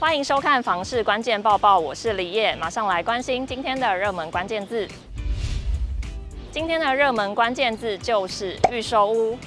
欢迎收看房市关键报报，我是李叶，马上来关心今天的热门关键字。今天的热门关键字就是预售屋。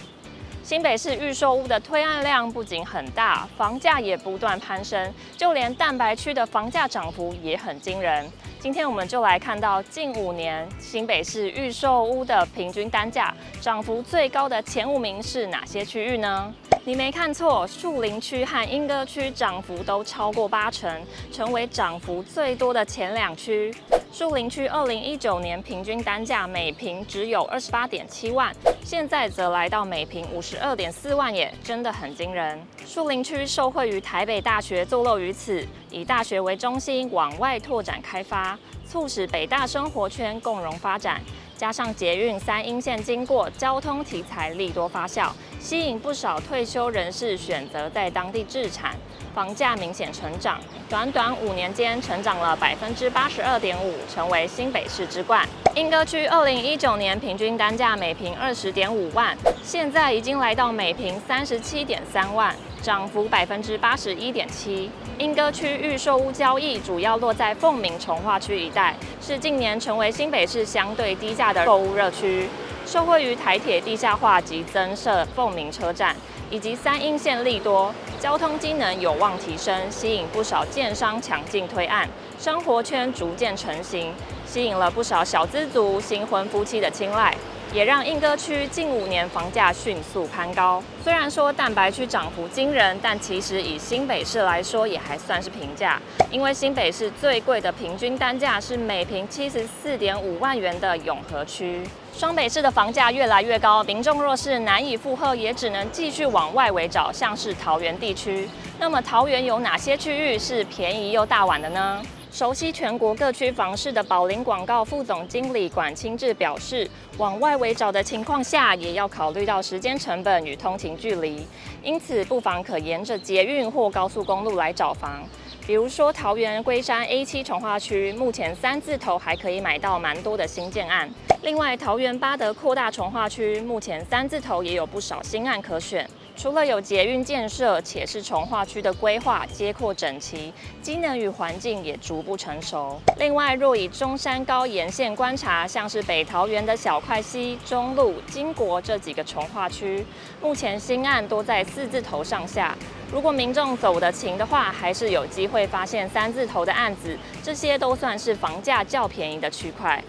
新北市预售屋的推案量不仅很大，房价也不断攀升，就连蛋白区的房价涨幅也很惊人。今天我们就来看到近五年新北市预售屋的平均单价涨幅最高的前五名是哪些区域呢？你没看错，树林区和莺歌区涨幅都超过八成，成为涨幅最多的前两区。树林区二零一九年平均单价每平只有二十八点七万，现在则来到每平五十二点四万，也真的很惊人。树林区受惠于台北大学坐落于此，以大学为中心往外拓展开发，促使北大生活圈共荣发展。加上捷运三莺线经过，交通题材利多发酵，吸引不少退休人士选择在当地置产，房价明显成长，短短五年间成长了百分之八十二点五，成为新北市之冠。莺歌区二零一九年平均单价每坪二十点五万，现在已经来到每坪三十七点三万。涨幅百分之八十一点七。莺歌区预售屋交易主要落在凤鸣重划区一带，是近年成为新北市相对低价的购物热区。受惠于台铁地下化及增设凤鸣车站，以及三阴线利多，交通机能有望提升，吸引不少建商强劲推案，生活圈逐渐成型，吸引了不少小资族、新婚夫妻的青睐。也让莺歌区近五年房价迅速攀高。虽然说蛋白区涨幅惊人，但其实以新北市来说也还算是平价。因为新北市最贵的平均单价是每坪七十四点五万元的永和区。双北市的房价越来越高，民众若是难以负荷，也只能继续往外围找，像是桃园地区。那么桃园有哪些区域是便宜又大碗的呢？熟悉全国各区房市的宝林广告副总经理管清志表示，往外围找的情况下，也要考虑到时间成本与通勤距离，因此不妨可沿着捷运或高速公路来找房。比如说桃园龟山 A 七重划区，目前三字头还可以买到蛮多的新建案。另外，桃园八德扩大重划区，目前三字头也有不少新案可选。除了有捷运建设，且是重划区的规划街廓整齐，机能与环境也逐步成熟。另外，若以中山高沿线观察，像是北桃园的小块溪、中路、金国这几个重划区，目前新案多在四字头上下。如果民众走得勤的话，还是有机会发现三字头的案子。这些都算是房价较便宜的区块。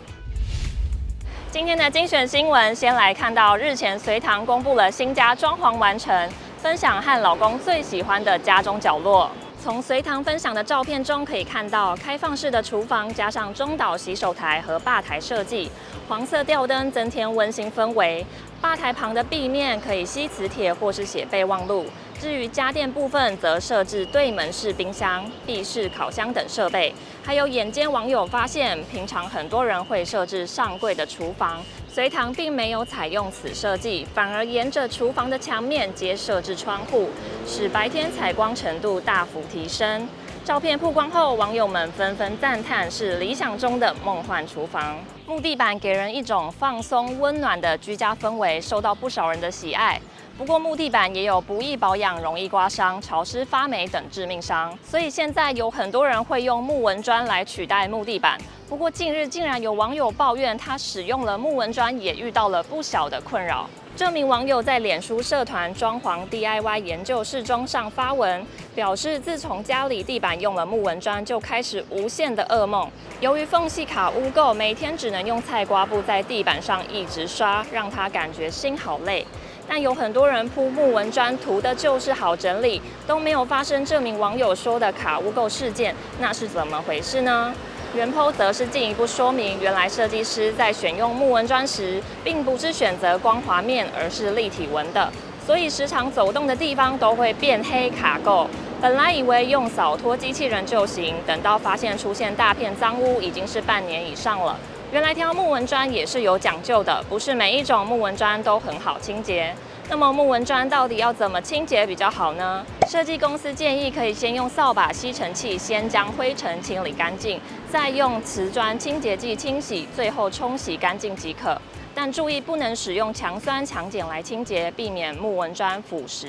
今天的精选新闻，先来看到日前随堂公布了新家装潢完成，分享和老公最喜欢的家中角落。从随堂分享的照片中可以看到，开放式的厨房加上中岛洗手台和吧台设计，黄色吊灯增添温馨氛围。吧台旁的壁面可以吸磁铁或是写备忘录。至于家电部分，则设置对门式冰箱、壁式烤箱等设备。还有眼尖网友发现，平常很多人会设置上柜的厨房，随堂并没有采用此设计，反而沿着厨房的墙面皆设置窗户，使白天采光程度大幅提升。照片曝光后，网友们纷纷赞叹是理想中的梦幻厨房。木地板给人一种放松温暖的居家氛围，受到不少人的喜爱。不过木地板也有不易保养、容易刮伤、潮湿发霉等致命伤，所以现在有很多人会用木纹砖来取代木地板。不过近日竟然有网友抱怨，他使用了木纹砖也遇到了不小的困扰。这名网友在脸书社团装潢 DIY 研究室中上发文，表示自从家里地板用了木纹砖，就开始无限的噩梦。由于缝隙卡污垢，每天只能用菜瓜布在地板上一直刷，让他感觉心好累。但有很多人铺木纹砖，图的就是好整理，都没有发生这名网友说的卡污垢事件，那是怎么回事呢？原剖则是进一步说明，原来设计师在选用木纹砖时，并不是选择光滑面，而是立体纹的，所以时常走动的地方都会变黑卡垢。本来以为用扫拖机器人就行，等到发现出现大片脏污，已经是半年以上了。原来挑木纹砖也是有讲究的，不是每一种木纹砖都很好清洁。那么木纹砖到底要怎么清洁比较好呢？设计公司建议可以先用扫把吸尘器先将灰尘清理干净，再用瓷砖清洁剂清洗，最后冲洗干净即可。但注意不能使用强酸强碱来清洁，避免木纹砖腐蚀。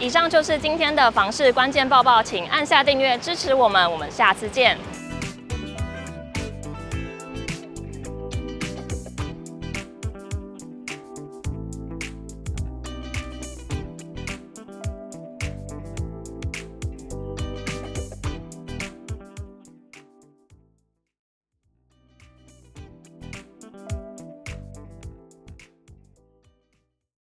以上就是今天的房事关键报报，请按下订阅支持我们，我们下次见。